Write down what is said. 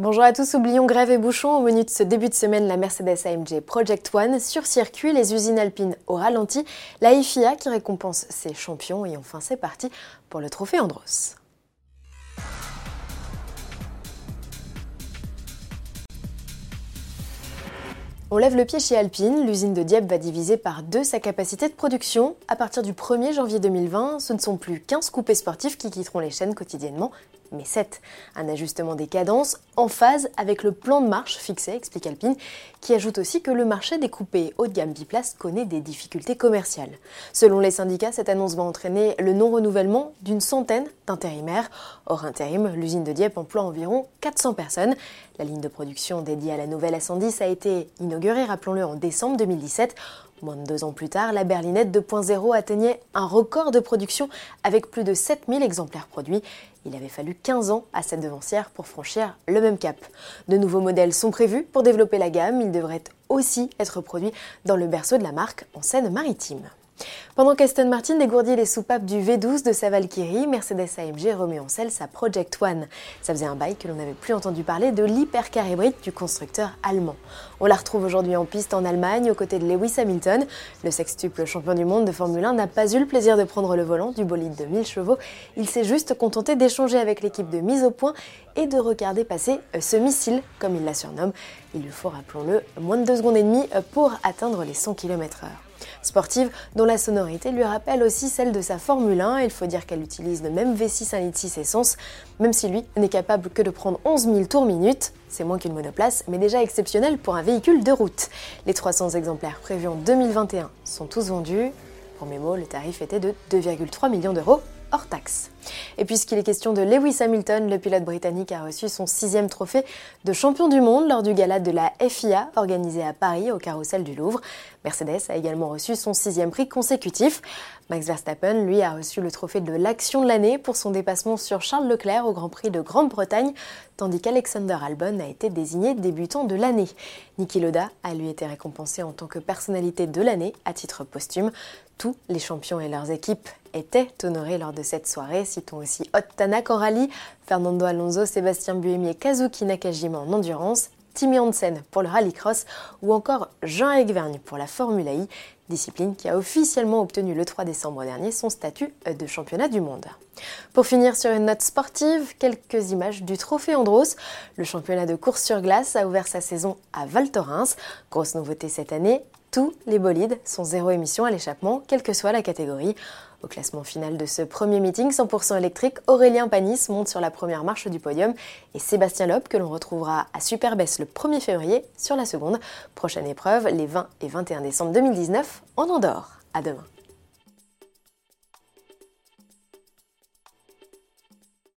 Bonjour à tous, oublions grève et bouchons. Au menu de ce début de semaine, la Mercedes AMG Project One sur circuit, les usines alpines au ralenti, la FIA qui récompense ses champions et enfin c'est parti pour le trophée Andros. On lève le pied chez Alpine, l'usine de Dieppe va diviser par deux sa capacité de production. À partir du 1er janvier 2020, ce ne sont plus 15 coupés sportifs qui quitteront les chaînes quotidiennement, mais 7. Un ajustement des cadences en phase avec le plan de marche fixé, explique Alpine, qui ajoute aussi que le marché des coupés haut de gamme biplace connaît des difficultés commerciales. Selon les syndicats, cette annonce va entraîner le non-renouvellement d'une centaine d'intérimaires. Hors intérim, l'usine de Dieppe emploie environ 400 personnes. La ligne de production dédiée à la nouvelle A110 a été inaugurée, rappelons-le, en décembre 2017. Moins de deux ans plus tard, la berlinette 2.0 atteignait un record de production avec plus de 7000 exemplaires produits. Il avait fallu 15 ans à cette devancière pour franchir le même cap. De nouveaux modèles sont prévus pour développer la gamme. Ils devraient aussi être produits dans le berceau de la marque en Seine-Maritime. Pendant qu'Aston Martin dégourdit les soupapes du V12 de sa Valkyrie, Mercedes AMG remet en selle sa Project One. Ça faisait un bail que l'on n'avait plus entendu parler de l'hypercar hybride du constructeur allemand. On la retrouve aujourd'hui en piste en Allemagne aux côtés de Lewis Hamilton. Le sextuple champion du monde de Formule 1 n'a pas eu le plaisir de prendre le volant du bolide de 1000 chevaux. Il s'est juste contenté d'échanger avec l'équipe de mise au point et de regarder passer ce missile, comme il la surnomme. Il lui faut, rappelons-le, moins de 2 secondes et demie pour atteindre les 100 km/h sportive dont la sonorité lui rappelle aussi celle de sa Formule 1. Il faut dire qu'elle utilise le même V6 1.6 litre essence, même si lui n'est capable que de prendre 11 000 tours minute. C'est moins qu'une monoplace, mais déjà exceptionnel pour un véhicule de route. Les 300 exemplaires prévus en 2021 sont tous vendus. Pour mes mots, le tarif était de 2,3 millions d'euros hors taxe. Et puisqu'il est question de Lewis Hamilton, le pilote britannique a reçu son sixième trophée de champion du monde lors du gala de la FIA organisé à Paris au carrousel du Louvre. Mercedes a également reçu son sixième prix consécutif. Max Verstappen, lui, a reçu le trophée de l'action de l'année pour son dépassement sur Charles Leclerc au Grand Prix de Grande-Bretagne, tandis qu'Alexander Albon a été désigné débutant de l'année. Niki Loda a lui été récompensé en tant que personnalité de l'année à titre posthume. Tous les champions et leurs équipes étaient honorés lors de cette soirée. Citons aussi Ott Tanak en rallye, Fernando Alonso, Sébastien Buemi et Kazuki Nakajima en endurance, Timmy Hansen pour le rallycross ou encore Jean Vergne pour la Formule I, discipline qui a officiellement obtenu le 3 décembre dernier son statut de championnat du monde. Pour finir sur une note sportive, quelques images du Trophée Andros. Le championnat de course sur glace a ouvert sa saison à Val Thorens. Grosse nouveauté cette année, tous les bolides sont zéro émission à l'échappement, quelle que soit la catégorie. Au classement final de ce premier meeting 100% électrique, Aurélien Panis monte sur la première marche du podium et Sébastien Loeb, que l'on retrouvera à Superbès le 1er février, sur la seconde. Prochaine épreuve, les 20 et 21 décembre 2019 en Andorre. À demain.